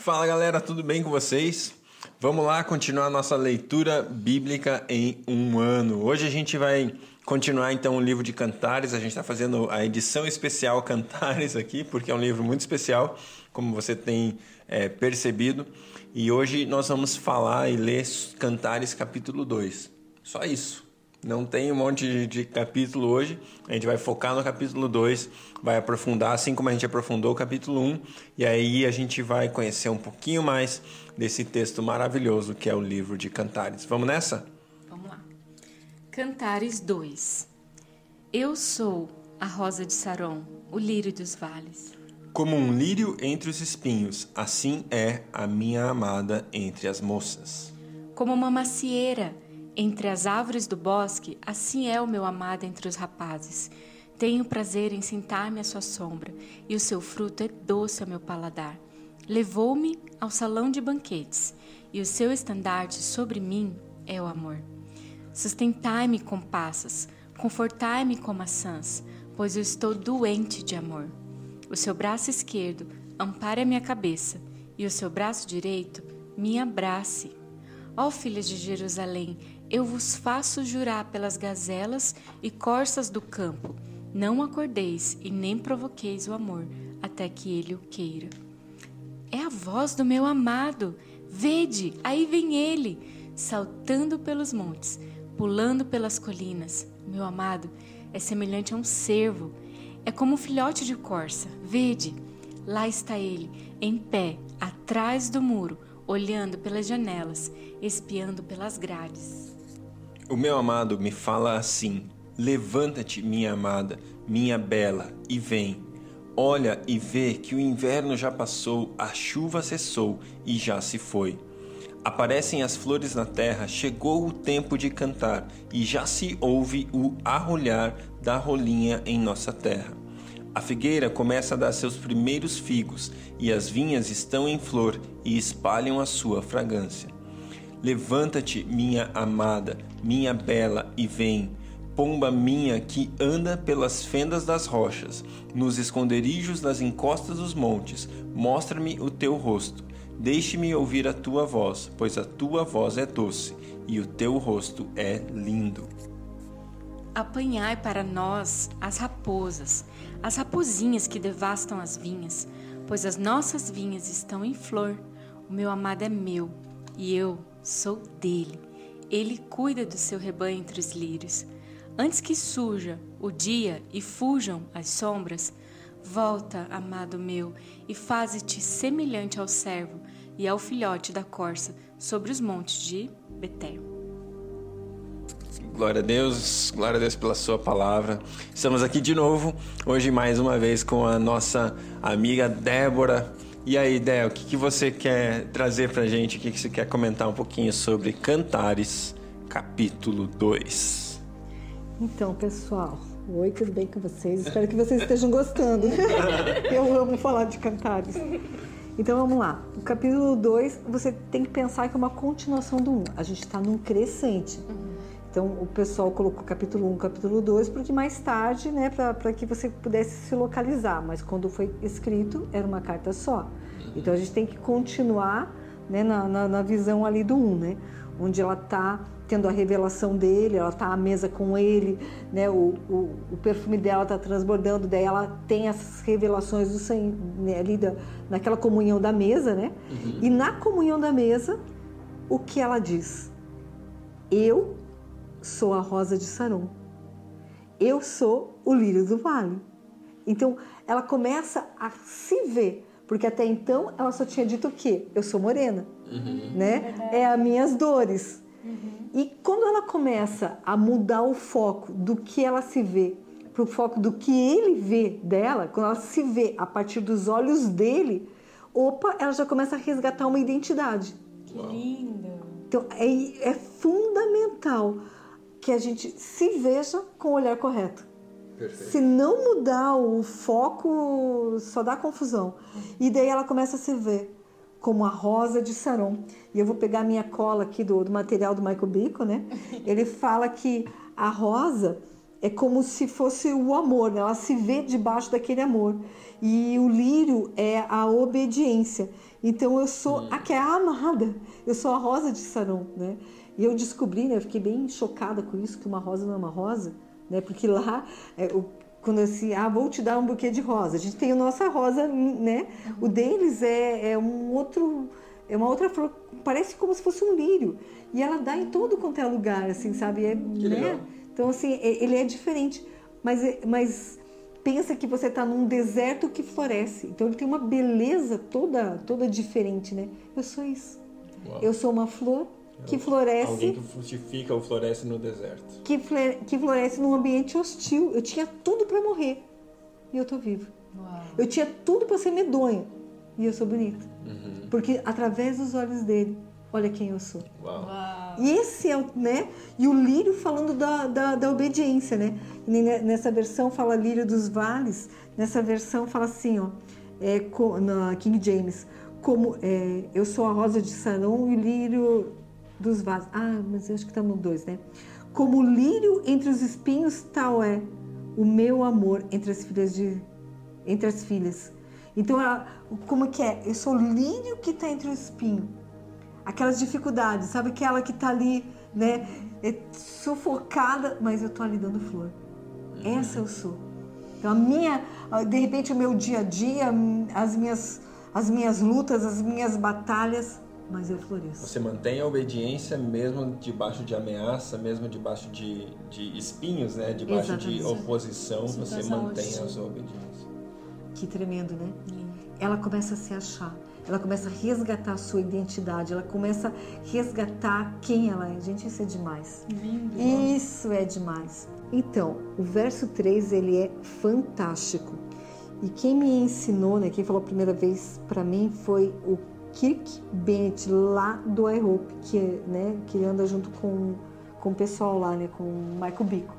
Fala galera, tudo bem com vocês? Vamos lá continuar nossa leitura bíblica em um ano. Hoje a gente vai continuar então o livro de Cantares. A gente está fazendo a edição especial Cantares aqui, porque é um livro muito especial, como você tem é, percebido. E hoje nós vamos falar e ler Cantares capítulo 2. Só isso. Não tem um monte de, de capítulo hoje. A gente vai focar no capítulo 2, vai aprofundar, assim como a gente aprofundou o capítulo 1. Um, e aí a gente vai conhecer um pouquinho mais desse texto maravilhoso que é o livro de Cantares. Vamos nessa? Vamos lá. Cantares 2 Eu sou a rosa de Saron, o lírio dos vales. Como um lírio entre os espinhos, assim é a minha amada entre as moças. Como uma macieira entre as árvores do bosque, assim é o meu amado entre os rapazes. Tenho prazer em sentar-me à sua sombra, e o seu fruto é doce ao meu paladar. Levou-me ao salão de banquetes, e o seu estandarte sobre mim é o amor. Sustentai-me com passas, confortai-me com maçãs, pois eu estou doente de amor. O seu braço esquerdo ampare a minha cabeça, e o seu braço direito me abrace. Ó filhas de Jerusalém, eu vos faço jurar pelas gazelas e corças do campo: não acordeis e nem provoqueis o amor, até que ele o queira. É a voz do meu amado. Vede, aí vem ele, saltando pelos montes, pulando pelas colinas. Meu amado é semelhante a um cervo, é como um filhote de corça. Vede, lá está ele, em pé, atrás do muro, olhando pelas janelas, espiando pelas grades. O meu amado me fala assim: Levanta-te, minha amada, minha bela, e vem. Olha e vê que o inverno já passou, a chuva cessou e já se foi. Aparecem as flores na terra, chegou o tempo de cantar, e já se ouve o arrulhar da rolinha em nossa terra. A figueira começa a dar seus primeiros figos, e as vinhas estão em flor e espalham a sua fragrância. Levanta-te, minha amada, minha bela, e vem. Pomba minha que anda pelas fendas das rochas, nos esconderijos das encostas dos montes, mostra-me o teu rosto. Deixe-me ouvir a tua voz, pois a tua voz é doce e o teu rosto é lindo. Apanhai para nós as raposas, as raposinhas que devastam as vinhas, pois as nossas vinhas estão em flor. O meu amado é meu e eu sou dele. Ele cuida do seu rebanho entre os lírios. Antes que surja o dia e fujam as sombras, volta, amado meu, e faze-te semelhante ao servo e ao filhote da corça sobre os montes de Betel. Glória a Deus, glória a Deus pela sua palavra. Estamos aqui de novo, hoje mais uma vez com a nossa amiga Débora e aí, Del, o que, que você quer trazer pra gente? O que, que você quer comentar um pouquinho sobre Cantares, capítulo 2? Então, pessoal, oi, tudo bem com vocês? Espero que vocês estejam gostando. Eu amo falar de Cantares. Então vamos lá. O capítulo 2, você tem que pensar que é uma continuação do 1. Um. A gente está num crescente. Então o pessoal colocou capítulo 1, capítulo 2, porque mais tarde, né, para que você pudesse se localizar. Mas quando foi escrito, era uma carta só. Então a gente tem que continuar né, na, na, na visão ali do 1, né? Onde ela está tendo a revelação dele, ela está à mesa com ele, né? O, o, o perfume dela está transbordando, daí ela tem essas revelações do Senhor né, ali da, naquela comunhão da mesa, né? Uhum. E na comunhão da mesa, o que ela diz? Eu sou a rosa de Saron. Eu sou o lírio do vale. Então, ela começa a se ver, porque até então ela só tinha dito o quê? Eu sou morena, uhum. né? É as minhas dores. Uhum. E quando ela começa a mudar o foco do que ela se vê para o foco do que ele vê dela, quando ela se vê a partir dos olhos dele, opa, ela já começa a resgatar uma identidade. Que lindo! Então é, é fundamental que a gente se veja com o olhar correto. Perfeito. Se não mudar o foco, só dá confusão. E daí ela começa a se ver como a rosa de Saron. E eu vou pegar a minha cola aqui do, do material do Michael Bacon, né? Ele fala que a rosa, é como se fosse o amor, né? ela se vê debaixo daquele amor. E o lírio é a obediência. Então eu sou a que é amada, eu sou a rosa de Saron, né? E eu descobri, né? Eu fiquei bem chocada com isso, que uma rosa não é uma rosa, né? Porque lá, é, o, quando assim, ah, vou te dar um buquê de rosa. A gente tem a nossa rosa, né? O deles é, é um outro, é uma outra flor, parece como se fosse um lírio. E ela dá em todo quanto é lugar, assim, sabe? É, Que né? legal. Então, assim, é- ele é diferente. Mas, é- mas pensa que você está num deserto que floresce. Então, ele tem uma beleza toda, toda diferente, né? Eu sou isso. Uau. Eu sou uma flor que floresce, Alguém que frutifica ou floresce no deserto. que, fle- que floresce num ambiente hostil. Eu tinha tudo para morrer e eu tô viva. Uau. Eu tinha tudo para ser medonha e eu sou bonita. Uhum. Porque através dos olhos dele, olha quem eu sou. Uau. Uau. E esse é o, né? E o lírio falando da, da, da obediência, né? Ne- Nessa versão fala lírio dos vales, nessa versão fala assim, ó, é, na King James, como é, eu sou a rosa de Saron e o lírio dos vales. Ah, mas eu acho que tá no dois, né? Como lírio entre os espinhos, tal é o meu amor entre as filhas de entre as filhas. Então, ela- como que é? Eu sou o lírio que está entre o espinho aquelas dificuldades, sabe aquela que tá ali, né, é sufocada, mas eu tô ali dando flor. Essa eu sou. Então a minha, de repente o meu dia a dia, as minhas, as minhas lutas, as minhas batalhas, mas eu floresço. Você mantém a obediência mesmo debaixo de ameaça, mesmo debaixo de, de espinhos, né? Debaixo de Exatamente. oposição, você Situação mantém hostil. a sua obediência. Que tremendo, né? Lindo. Ela começa a se achar. Ela começa a resgatar a sua identidade, ela começa a resgatar quem ela é. Gente, isso é demais. Lindo. Isso é demais. Então, o verso 3 ele é fantástico. E quem me ensinou, né, quem falou a primeira vez para mim foi o Kirk Bennett lá do iHope, que, né, que ele anda junto com, com o pessoal lá, né, com o Michael Bico.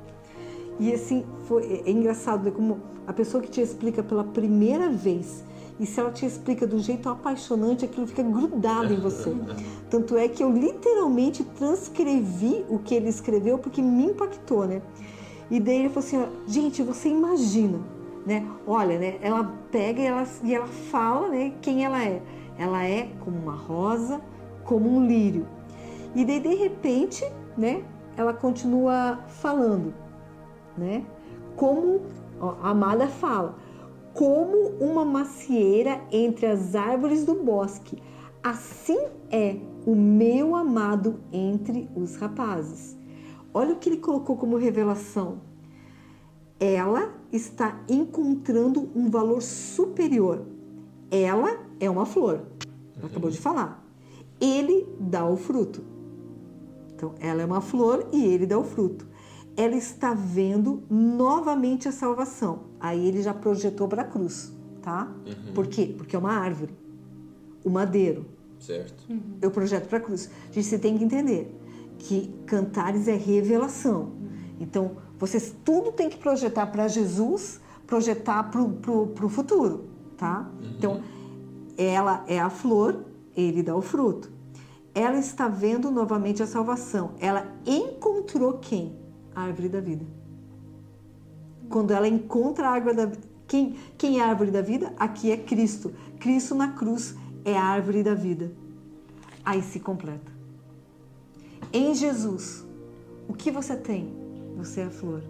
E assim, foi, é, é engraçado, né, como a pessoa que te explica pela primeira vez, e se ela te explica de um jeito apaixonante, aquilo fica grudado em você. Tanto é que eu literalmente transcrevi o que ele escreveu porque me impactou, né? E daí ele falou assim, ó, gente, você imagina, né? Olha, né? Ela pega e ela, e ela fala, né? Quem ela é? Ela é como uma rosa, como um lírio. E daí de repente, né? Ela continua falando, né? Como ó, a Amada fala, como uma macieira entre as árvores do bosque. Assim é o meu amado entre os rapazes. Olha o que ele colocou como revelação. Ela está encontrando um valor superior. Ela é uma flor. Ela acabou de falar. Ele dá o fruto. Então, ela é uma flor e ele dá o fruto. Ela está vendo novamente a salvação. Aí ele já projetou para a cruz, tá? Por quê? Porque é uma árvore, o madeiro. Certo? Eu projeto para a cruz. Gente, você tem que entender que cantares é revelação. Então, vocês tudo tem que projetar para Jesus, projetar para o futuro, tá? Então, ela é a flor, ele dá o fruto. Ela está vendo novamente a salvação. Ela encontrou quem? A árvore da vida. Quando ela encontra a árvore da vida. Quem, quem é a árvore da vida? Aqui é Cristo. Cristo na cruz é a árvore da vida. Aí se completa. Em Jesus, o que você tem? Você é a flor.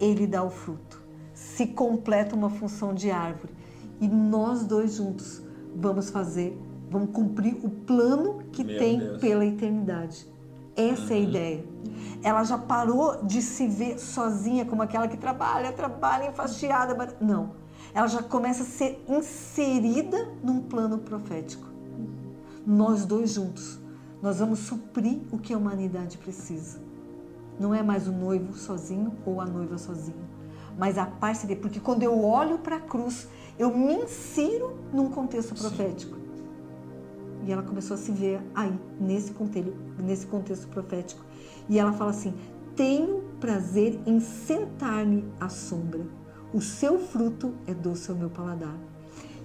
Ele dá o fruto. Se completa uma função de árvore. E nós dois juntos vamos fazer, vamos cumprir o plano que Meu tem Deus. pela eternidade. Essa é a ideia. Ela já parou de se ver sozinha como aquela que trabalha, trabalha enfastiada. mas- Não. Ela já começa a ser inserida num plano profético. Nós dois juntos, nós vamos suprir o que a humanidade precisa. Não é mais o noivo sozinho ou a noiva sozinha, mas a parceria. Porque quando eu olho para a cruz, eu me insiro num contexto profético. E ela começou a se ver aí, nesse contexto, nesse contexto profético. E ela fala assim: Tenho prazer em sentar-me à sombra. O seu fruto é doce ao meu paladar.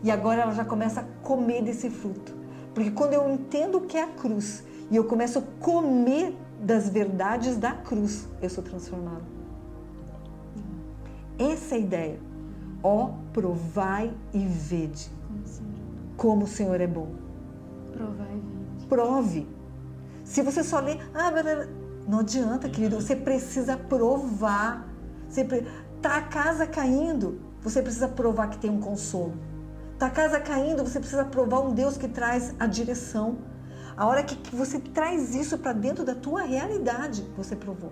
E agora ela já começa a comer desse fruto. Porque quando eu entendo o que é a cruz e eu começo a comer das verdades da cruz, eu sou transformada. Essa é a ideia. Ó, provai e vede como o Senhor é bom. Provai e vede. Prove. Se você só lê, ah, não adianta, querido, você precisa provar. Você pre... Tá a casa caindo, você precisa provar que tem um consolo. Tá a casa caindo, você precisa provar um Deus que traz a direção. A hora que você traz isso para dentro da tua realidade, você provou.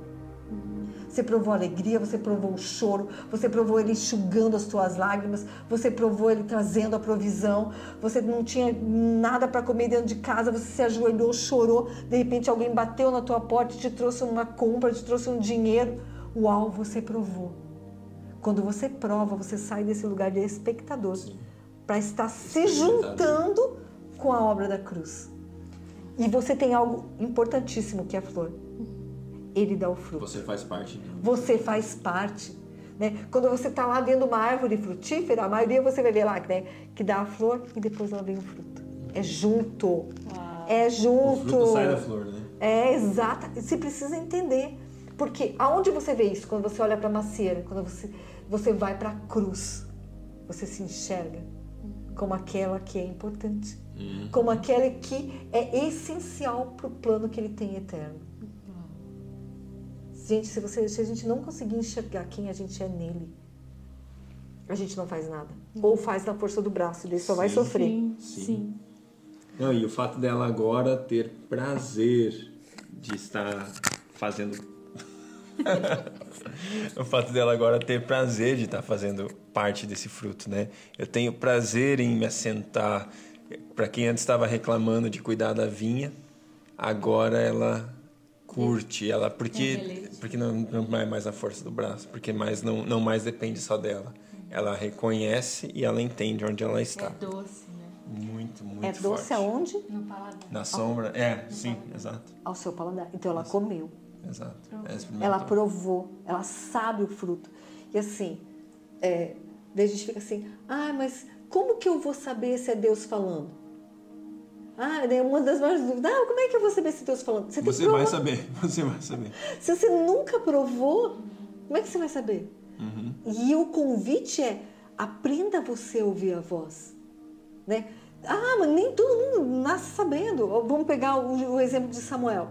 Você provou a alegria, você provou o choro, você provou ele enxugando as tuas lágrimas, você provou ele trazendo a provisão. Você não tinha nada para comer dentro de casa, você se ajoelhou, chorou, de repente alguém bateu na tua porta te trouxe uma compra, te trouxe um dinheiro. Uau, você provou. Quando você prova, você sai desse lugar de espectador para estar se juntando com a obra da cruz. E você tem algo importantíssimo que é a flor ele dá o fruto. Você faz parte. Você faz parte. Né? Quando você está lá dentro de uma árvore frutífera, a maioria você vai ver lá né? que dá a flor e depois ela vem o fruto. É junto. Uau. É junto. O fruto sai da flor, né? É, exato. Você precisa entender. Porque aonde você vê isso? Quando você olha para a macieira, quando você, você vai para a cruz, você se enxerga como aquela que é importante, uhum. como aquela que é essencial para o plano que ele tem eterno. Gente, se, você, se a gente não conseguir enxergar quem a gente é nele, a gente não faz nada. Ou faz na força do braço, ele só sim, vai sofrer. Sim, sim. sim. Não, e o fato dela agora ter prazer de estar fazendo. o fato dela agora ter prazer de estar fazendo parte desse fruto, né? Eu tenho prazer em me assentar. Para quem antes estava reclamando de cuidar da vinha, agora ela curte ela porque porque não, não é mais a força do braço porque mais não não mais depende só dela. Ela reconhece e ela entende onde ela está. É doce né? Muito muito é doce forte. aonde? No paladar. Na sombra é no sim paladar. exato. Ao seu paladar. Então ela comeu. Exato. Ela provou. Ela sabe o fruto. E assim é, daí a gente fica assim ah mas como que eu vou saber se é Deus falando ah, é uma das maiores dúvidas. Ah, como é que eu vou saber se Deus falando? Você, você vai saber, você vai saber. Se você nunca provou, como é que você vai saber? Uhum. E o convite é aprenda você a ouvir a voz, né? Ah, mas nem todo mundo nasce sabendo. Vamos pegar o, o exemplo de Samuel.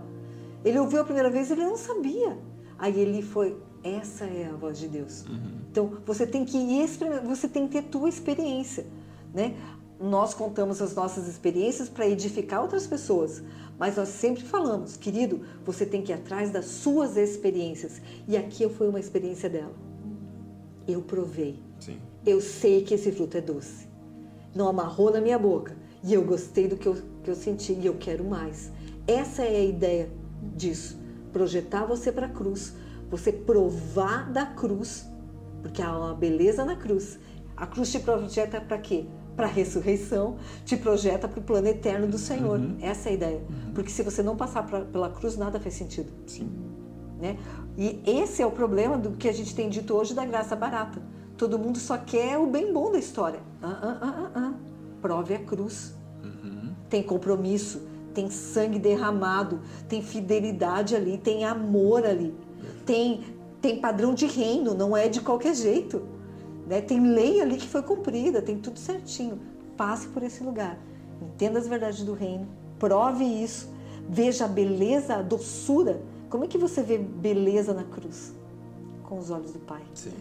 Ele ouviu a primeira vez, ele não sabia. Aí ele foi, essa é a voz de Deus. Uhum. Então você tem que experimentar, você tem que ter tua experiência, né? Nós contamos as nossas experiências para edificar outras pessoas, mas nós sempre falamos, querido, você tem que ir atrás das suas experiências. E aqui foi uma experiência dela. Eu provei. Sim. Eu sei que esse fruto é doce. Não amarrou na minha boca. E eu gostei do que eu, que eu senti e eu quero mais. Essa é a ideia disso. Projetar você para a cruz. Você provar da cruz, porque há uma beleza na cruz. A cruz te projeta para quê? Para a ressurreição, te projeta para o plano eterno do Senhor. Uhum. Essa é a ideia. Uhum. Porque se você não passar pra, pela cruz, nada faz sentido. Sim. Né? E esse é o problema do que a gente tem dito hoje da graça barata. Todo mundo só quer o bem bom da história. Ah, ah, ah, ah, ah. Prove a cruz. Uhum. Tem compromisso, tem sangue derramado, tem fidelidade ali, tem amor ali, tem, tem padrão de reino, não é de qualquer jeito. Né? Tem lei ali que foi cumprida, tem tudo certinho. Passe por esse lugar. Entenda as verdades do reino. Prove isso. Veja a beleza, a doçura. Como é que você vê beleza na cruz? Com os olhos do Pai. Sim.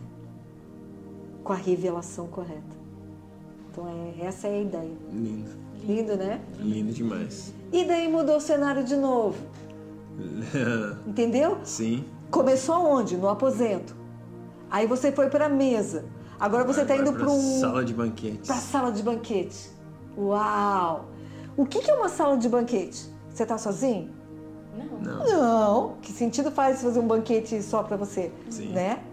Com a revelação correta. Então, é, essa é a ideia. Lindo. Lindo, né? Lindo demais. E daí mudou o cenário de novo. Entendeu? Sim. Começou onde? No aposento. Aí você foi para a mesa. Agora você está indo para um. Sala de banquete. Para sala de banquete. Uau! O que é uma sala de banquete? Você está sozinho? Não. Não. Não. Que sentido faz fazer um banquete só para você? Sim. Né?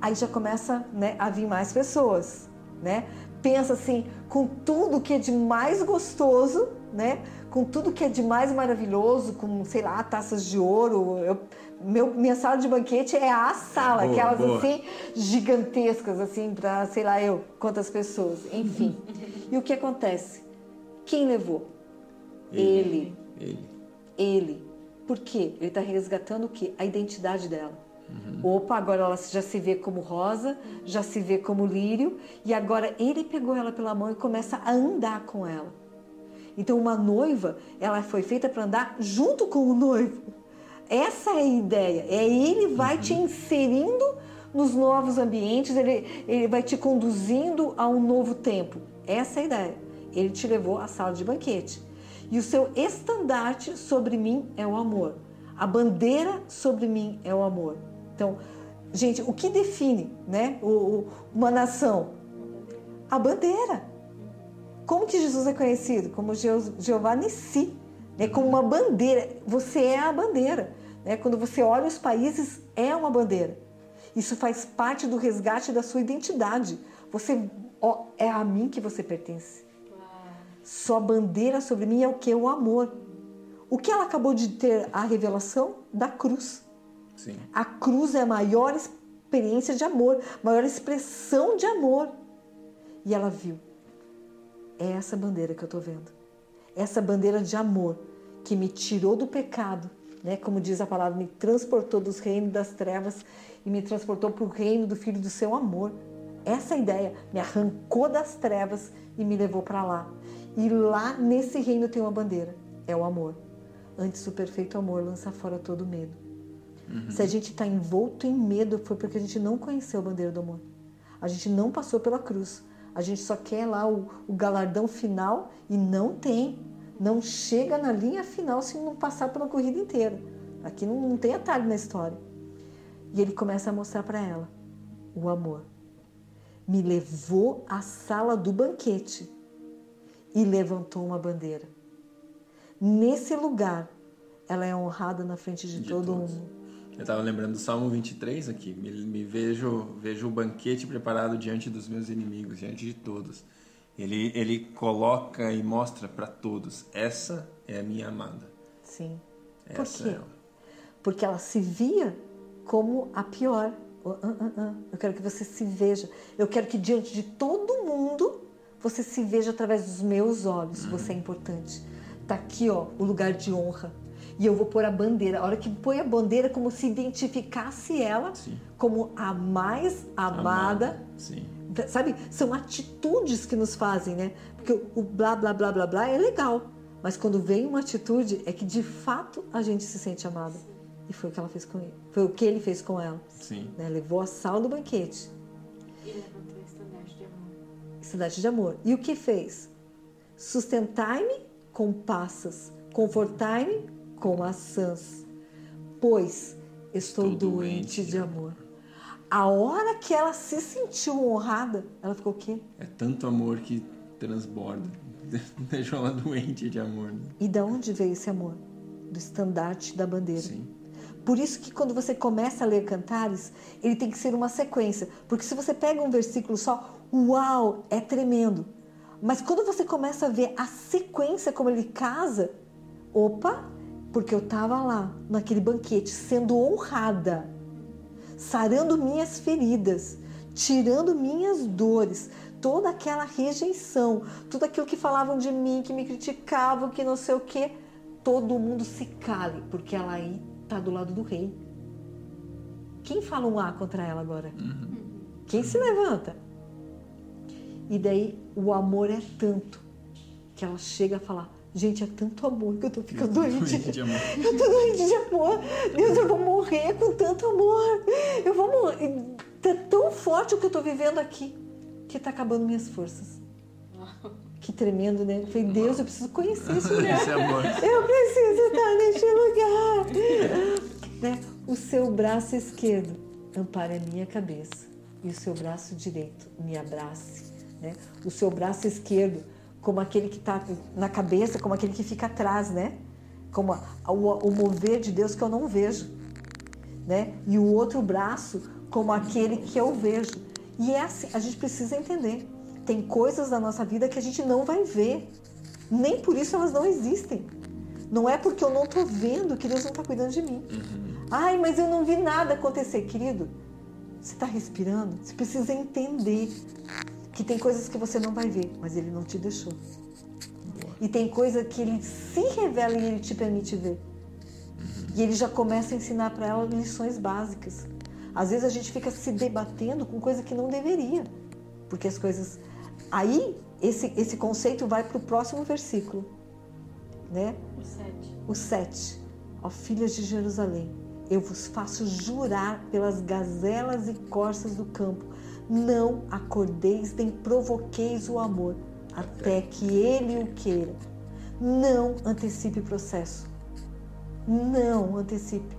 Aí já começa né, a vir mais pessoas, né? Pensa assim, com tudo que é de mais gostoso, né? Com tudo que é de mais maravilhoso, com, sei lá, taças de ouro. Eu, meu, minha sala de banquete é a sala, boa, aquelas boa. assim gigantescas, assim, para sei lá eu quantas pessoas, enfim. e o que acontece? Quem levou? Ele. Ele. Ele. Ele. Por quê? Ele está resgatando o quê? A identidade dela. Opa, agora ela já se vê como rosa, já se vê como lírio, e agora ele pegou ela pela mão e começa a andar com ela. Então, uma noiva, ela foi feita para andar junto com o noivo. Essa é a ideia. É ele vai te inserindo nos novos ambientes, ele, ele vai te conduzindo a um novo tempo. Essa é a ideia. Ele te levou à sala de banquete. E o seu estandarte sobre mim é o amor. A bandeira sobre mim é o amor. Então, gente, o que define né, uma nação? A bandeira. Como que Jesus é conhecido? Como Jeová Nissi, né? como uma bandeira. Você é a bandeira. Né? Quando você olha os países, é uma bandeira. Isso faz parte do resgate da sua identidade. Você ó, é a mim que você pertence. Sua bandeira sobre mim é o que? O amor. O que ela acabou de ter a revelação da cruz. Sim. A cruz é a maior experiência de amor, maior expressão de amor. E ela viu. É essa bandeira que eu estou vendo. Essa bandeira de amor que me tirou do pecado, né? Como diz a palavra, me transportou dos reinos das trevas e me transportou para o reino do Filho do seu amor. Essa é ideia me arrancou das trevas e me levou para lá. E lá nesse reino tem uma bandeira, é o amor. Antes o perfeito amor lança fora todo medo. Uhum. Se a gente está envolto em medo, foi porque a gente não conheceu a bandeira do amor. A gente não passou pela cruz. A gente só quer lá o, o galardão final e não tem. Não chega na linha final se não passar pela corrida inteira. Aqui não, não tem atalho na história. E ele começa a mostrar para ela o amor. Me levou à sala do banquete e levantou uma bandeira. Nesse lugar, ela é honrada na frente de, de todo todos. mundo. Eu estava lembrando do Salmo 23 aqui. Me, me, vejo, vejo o banquete preparado diante dos meus inimigos, diante de todos. Ele, ele coloca e mostra para todos: essa é a minha amada. Sim. Essa Por quê? É ela. Porque ela se via como a pior. Eu quero que você se veja. Eu quero que diante de todo mundo você se veja através dos meus olhos. Uhum. Você é importante. Tá aqui, ó, o lugar de honra e eu vou pôr a bandeira. A hora que põe a bandeira, como se identificasse ela Sim. como a mais amada. amada. Sim. Sabe? São atitudes que nos fazem, né? Porque o blá, blá, blá, blá, blá é legal. Mas quando vem uma atitude, é que de fato a gente se sente amada. E foi o que ela fez com ele. Foi o que ele fez com ela. Sim. Né? Levou a sal do banquete. E levantou a estandarte de amor. Estandarte de amor. E o que fez? Sustentai-me com passas, confortai-me com maçãs, pois estou doente, doente de amor. A hora que ela se sentiu honrada, ela ficou o quê? É tanto amor que transborda. Deixou ela doente de amor. Né? E da onde veio esse amor? Do estandarte da bandeira. Sim. Por isso que quando você começa a ler cantares, ele tem que ser uma sequência. Porque se você pega um versículo só, uau, é tremendo. Mas quando você começa a ver a sequência como ele casa, opa, porque eu estava lá, naquele banquete, sendo honrada, sarando minhas feridas, tirando minhas dores, toda aquela rejeição, tudo aquilo que falavam de mim, que me criticavam, que não sei o que, todo mundo se cale, porque ela aí está do lado do rei. Quem fala um A contra ela agora? Uhum. Quem se levanta? E daí o amor é tanto que ela chega a falar: Gente, é tanto amor que eu tô ficando doente. doente de amor. Eu tô doente de amor. Deus, eu vou morrer com tanto amor. Eu vou morrer. Tá tão forte o que eu tô vivendo aqui que tá acabando minhas forças. Que tremendo, né? Eu falei, Deus, eu preciso conhecer esse lugar. Esse amor. Eu preciso estar neste lugar. né? O seu braço esquerdo ampare a minha cabeça e o seu braço direito me abrace. Né? O seu braço esquerdo como aquele que está na cabeça, como aquele que fica atrás, né? Como a, o, o, mover de Deus que eu não vejo, né? E o outro braço como aquele que eu vejo. E é assim, a gente precisa entender. Tem coisas da nossa vida que a gente não vai ver. Nem por isso elas não existem. Não é porque eu não estou vendo que Deus não está cuidando de mim. Uhum. Ai, mas eu não vi nada acontecer, querido. Você está respirando? Você precisa entender que tem coisas que você não vai ver, mas ele não te deixou. E tem coisa que ele se revela e ele te permite ver. E ele já começa a ensinar para ela lições básicas. Às vezes a gente fica se debatendo com coisa que não deveria, porque as coisas. Aí esse, esse conceito vai para o próximo versículo, né? O sete. O 7. Ó filhas de Jerusalém, eu vos faço jurar pelas gazelas e corças do campo, não acordeis nem provoqueis o amor, até que ele o queira. Não antecipe o processo. Não antecipe.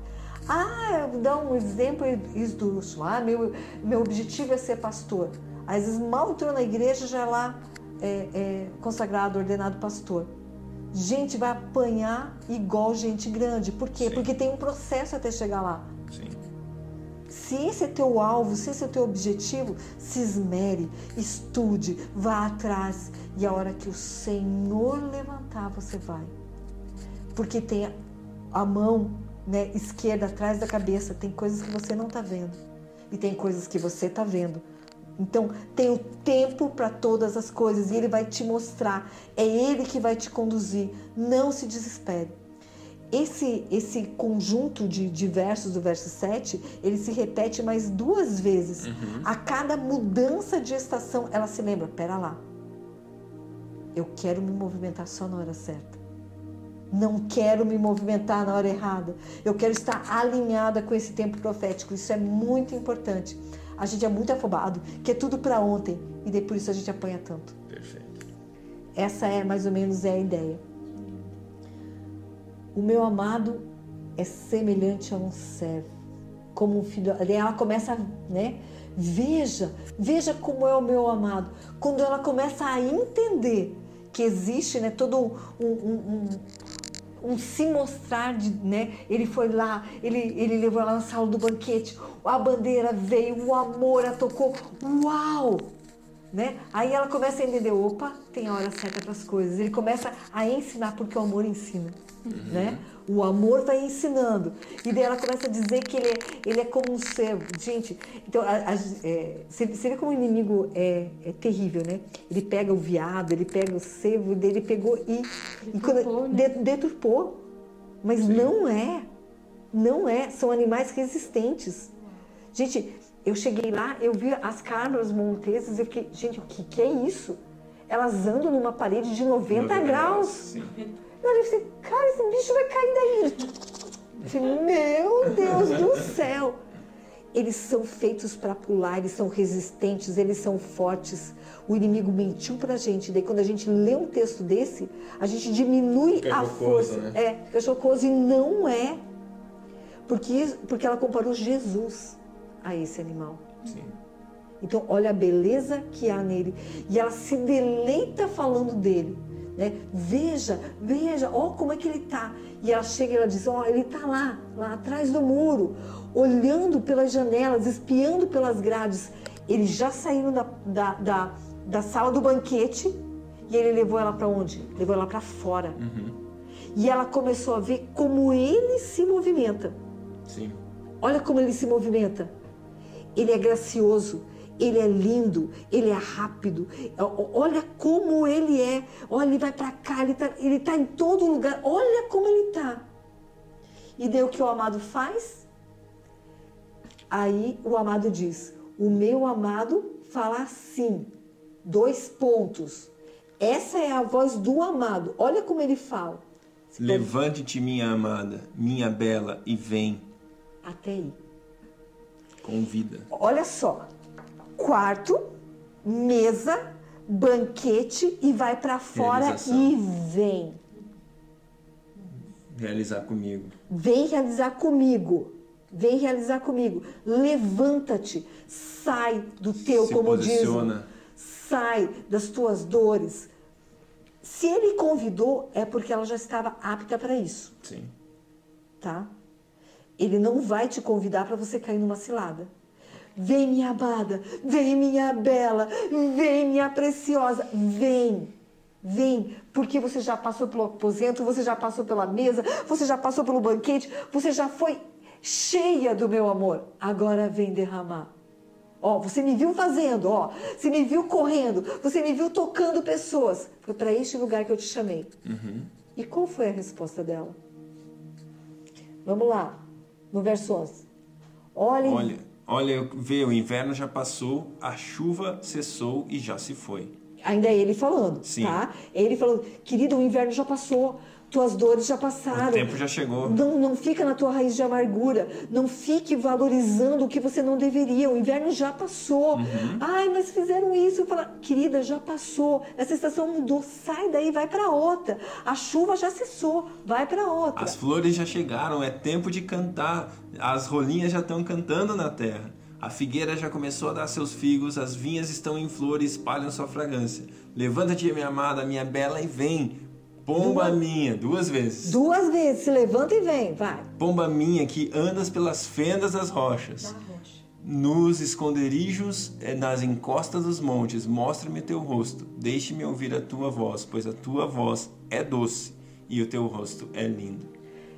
Ah, eu dar um exemplo esdrúxulo. Ah, meu, meu objetivo é ser pastor. Às vezes mal entrou na igreja, já é lá é, é, consagrado, ordenado pastor. Gente vai apanhar igual gente grande. Por quê? Sim. Porque tem um processo até chegar lá. Se esse é teu alvo, se esse é teu objetivo, se esmere, estude, vá atrás. E a hora que o Senhor levantar, você vai. Porque tem a mão né, esquerda atrás da cabeça, tem coisas que você não está vendo. E tem coisas que você está vendo. Então, tem o tempo para todas as coisas e ele vai te mostrar. É ele que vai te conduzir. Não se desespere. Esse, esse conjunto de, de versos do verso 7, ele se repete mais duas vezes. A cada mudança de estação, ela se lembra: pera lá, eu quero me movimentar só na hora certa. Não quero me movimentar na hora errada. Eu quero estar alinhada com esse tempo profético. Isso é muito importante. A gente é muito afobado, que é tudo para ontem, e daí por isso a gente apanha tanto. Perfeito. Essa é mais ou menos é a ideia. O meu amado é semelhante a um servo, como um filho. Ela começa, né? Veja, veja como é o meu amado. Quando ela começa a entender que existe, né, todo um, um, um, um se mostrar de, né? Ele foi lá, ele, ele levou ela na sala do banquete, a bandeira veio, o amor a tocou. Uau! Né? Aí ela começa a entender, opa, tem a hora certa para as coisas. Ele começa a ensinar porque o amor ensina, né? O amor vai ensinando. E daí ela começa a dizer que ele é, ele é como um servo. Gente, então, a, a, é, você, você vê como o inimigo é, é terrível, né? Ele pega o viado, ele pega o servo, daí ele pegou e, e quando, Deturpou, né? de- deturpou. Mas não é. Não é. São animais resistentes. Gente, eu cheguei lá, eu vi as cabras monteses, eu fiquei, gente, o que, que é isso? Elas andam numa parede de 90 graus. Sim. Eu olhei assim, cara, esse bicho vai cair daí. Eu falei, Meu Deus do céu! Eles são feitos para pular, eles são resistentes, eles são fortes. O inimigo mentiu pra gente. Daí, quando a gente lê um texto desse, a gente diminui Fica a jocoso, força. né? É, fica jocoso e não é. Porque, porque ela comparou Jesus a esse animal. Sim. Então, olha a beleza que há nele. E ela se deleita falando dele. Né? Veja, veja, ó como é que ele tá. E ela chega e ela diz: Ó, ele tá lá, lá atrás do muro, olhando pelas janelas, espiando pelas grades. Eles já saíram da, da, da, da sala do banquete e ele levou ela para onde? Levou ela para fora. E ela começou a ver como ele se movimenta. Sim. Olha como ele se movimenta. Ele é gracioso, ele é lindo, ele é rápido. O- Olha como ele é. Olha, ele vai para cá, ele tá, ele tá em todo lugar. Olha como ele tá. E daí o que o amado faz? Aí o amado diz: O meu amado fala assim. Dois pontos. Essa é a voz do amado. Olha como ele fala. Levante-te, minha amada, minha bela, e vem. Até aí. Convida. Olha só, quarto, mesa, banquete e vai pra fora Realização. e vem. Realizar comigo. Vem realizar comigo. Vem realizar comigo. Levanta-te, sai do teu Se comodismo, posiciona. sai das tuas dores. Se ele convidou, é porque ela já estava apta para isso. Sim. tá? Ele não vai te convidar para você cair numa cilada. Vem, minha amada, vem, minha bela, vem, minha preciosa, vem, vem, porque você já passou pelo aposento, você já passou pela mesa, você já passou pelo banquete, você já foi cheia do meu amor. Agora vem derramar. Ó, você me viu fazendo, ó, você me viu correndo, você me viu tocando pessoas. Foi para este lugar que eu te chamei. E qual foi a resposta dela? Vamos lá, no verso 11. Olhem, Olha, Olha, vê, o inverno já passou, a chuva cessou e já se foi. Ainda é ele falando, Sim. tá? Ele falando, querido, o inverno já passou, tuas dores já passaram. O tempo já chegou. Não, não fica na tua raiz de amargura. Não fique valorizando o que você não deveria. O inverno já passou. Uhum. Ai, mas fizeram isso. Eu falo, querida, já passou. Essa estação mudou. Sai daí, vai para outra. A chuva já cessou. Vai para outra. As flores já chegaram, é tempo de cantar. As rolinhas já estão cantando na terra. A figueira já começou a dar seus figos, as vinhas estão em flor e espalham sua fragrância. Levanta-te, minha amada, minha bela, e vem. Pomba Duas- minha, duas vezes. Duas vezes. Se levanta e vem. Vai. Pomba minha que andas pelas fendas das rochas. Nos esconderijos, eh, nas encostas dos montes, mostra-me teu rosto. Deixe-me ouvir a tua voz, pois a tua voz é doce e o teu rosto é lindo.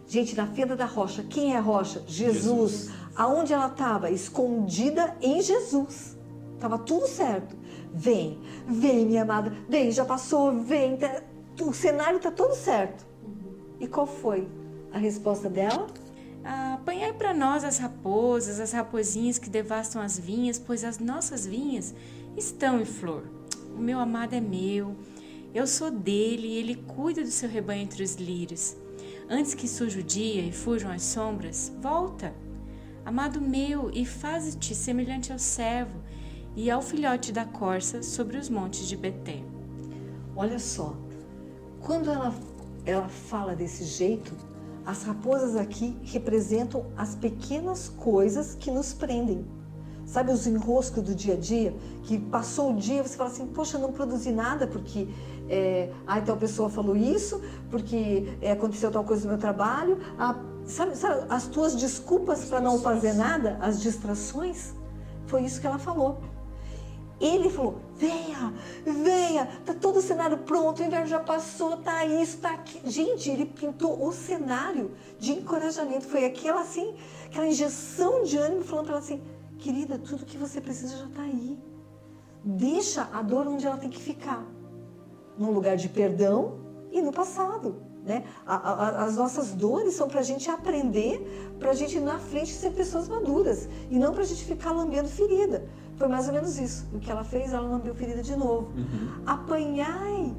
Gente, na fenda da rocha, quem é a rocha? Jesus. Jesus. Aonde ela estava? Escondida em Jesus. Tava tudo certo. Vem, vem, minha amada. Vem, já passou, vem. tá- o cenário tá todo certo. E qual foi a resposta dela? Ah, apanhai para nós as raposas, as raposinhas que devastam as vinhas, pois as nossas vinhas estão em flor. O meu amado é meu, eu sou dele e ele cuida do seu rebanho entre os lírios. Antes que surja o dia e fujam as sombras, volta. Amado meu, e faze-te semelhante ao servo e ao filhote da corça sobre os montes de Beté. Olha só. Quando ela, ela fala desse jeito, as raposas aqui representam as pequenas coisas que nos prendem. Sabe os enroscos do dia a dia? Que passou o dia, você fala assim, poxa, não produzi nada porque é, ah, tal pessoa falou isso, porque é, aconteceu tal coisa no meu trabalho. Ah, sabe, sabe, as tuas desculpas para não fazer nada, as distrações, foi isso que ela falou. Ele falou: venha, venha, tá todo o cenário pronto, o inverno já passou, tá isso, tá aqui. Gente, ele pintou o cenário de encorajamento. Foi aquela assim, aquela injeção de ânimo falando para ela assim: querida, tudo que você precisa já tá aí. Deixa a dor onde ela tem que ficar num lugar de perdão e no passado. Né? A- a- as nossas dores são para a gente aprender, para a gente na frente ser pessoas maduras e não para a gente ficar lambendo ferida. Foi mais ou menos isso. O que ela fez, ela lambeu ferida de novo. Apanhai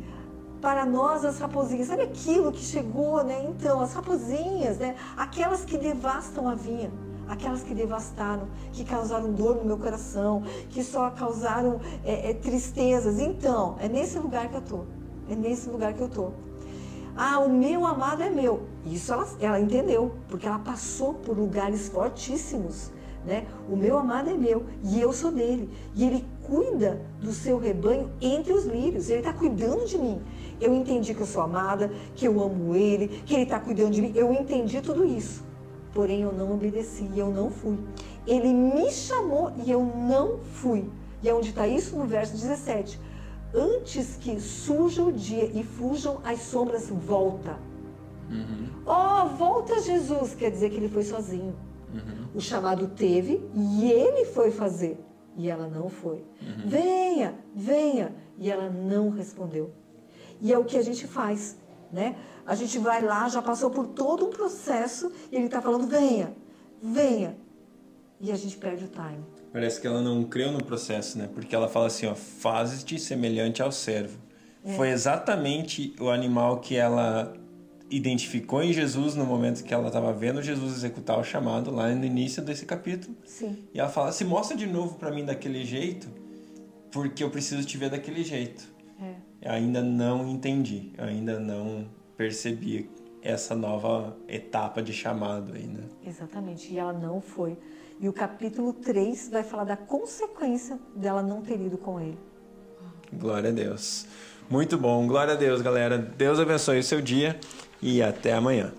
para nós as raposinhas. Sabe aquilo que chegou, né? Então, as raposinhas, né? Aquelas que devastam a vinha. Aquelas que devastaram, que causaram dor no meu coração, que só causaram é, é, tristezas. Então, é nesse lugar que eu tô. É nesse lugar que eu tô. Ah, o meu amado é meu. Isso ela, ela entendeu, porque ela passou por lugares fortíssimos. Né? O meu amado é meu e eu sou dele. E ele cuida do seu rebanho entre os lírios. Ele está cuidando de mim. Eu entendi que eu sou amada, que eu amo ele, que ele está cuidando de mim. Eu entendi tudo isso. Porém, eu não obedeci e eu não fui. Ele me chamou e eu não fui. E é onde está isso? No verso 17. Antes que surja o dia e fujam as sombras, volta. Oh, volta Jesus! Quer dizer que ele foi sozinho. O chamado teve e ele foi fazer. E ela não foi. Venha, venha. E ela não respondeu. E é o que a gente faz, né? A gente vai lá, já passou por todo um processo e ele está falando: venha, venha. E a gente perde o time. Parece que ela não creu no processo, né? Porque ela fala assim, ó, fazes-te semelhante ao servo. Foi exatamente o animal que ela identificou em Jesus no momento que ela estava vendo Jesus executar o chamado lá no início desse capítulo. Sim. E ela fala: "Se mostra de novo para mim daquele jeito, porque eu preciso te ver daquele jeito". É. Eu ainda não entendi, ainda não percebi essa nova etapa de chamado aí, né? Exatamente. E ela não foi. E o capítulo 3 vai falar da consequência dela não ter ido com ele. Glória a Deus. Muito bom. Glória a Deus, galera. Deus abençoe o seu dia e até amanhã.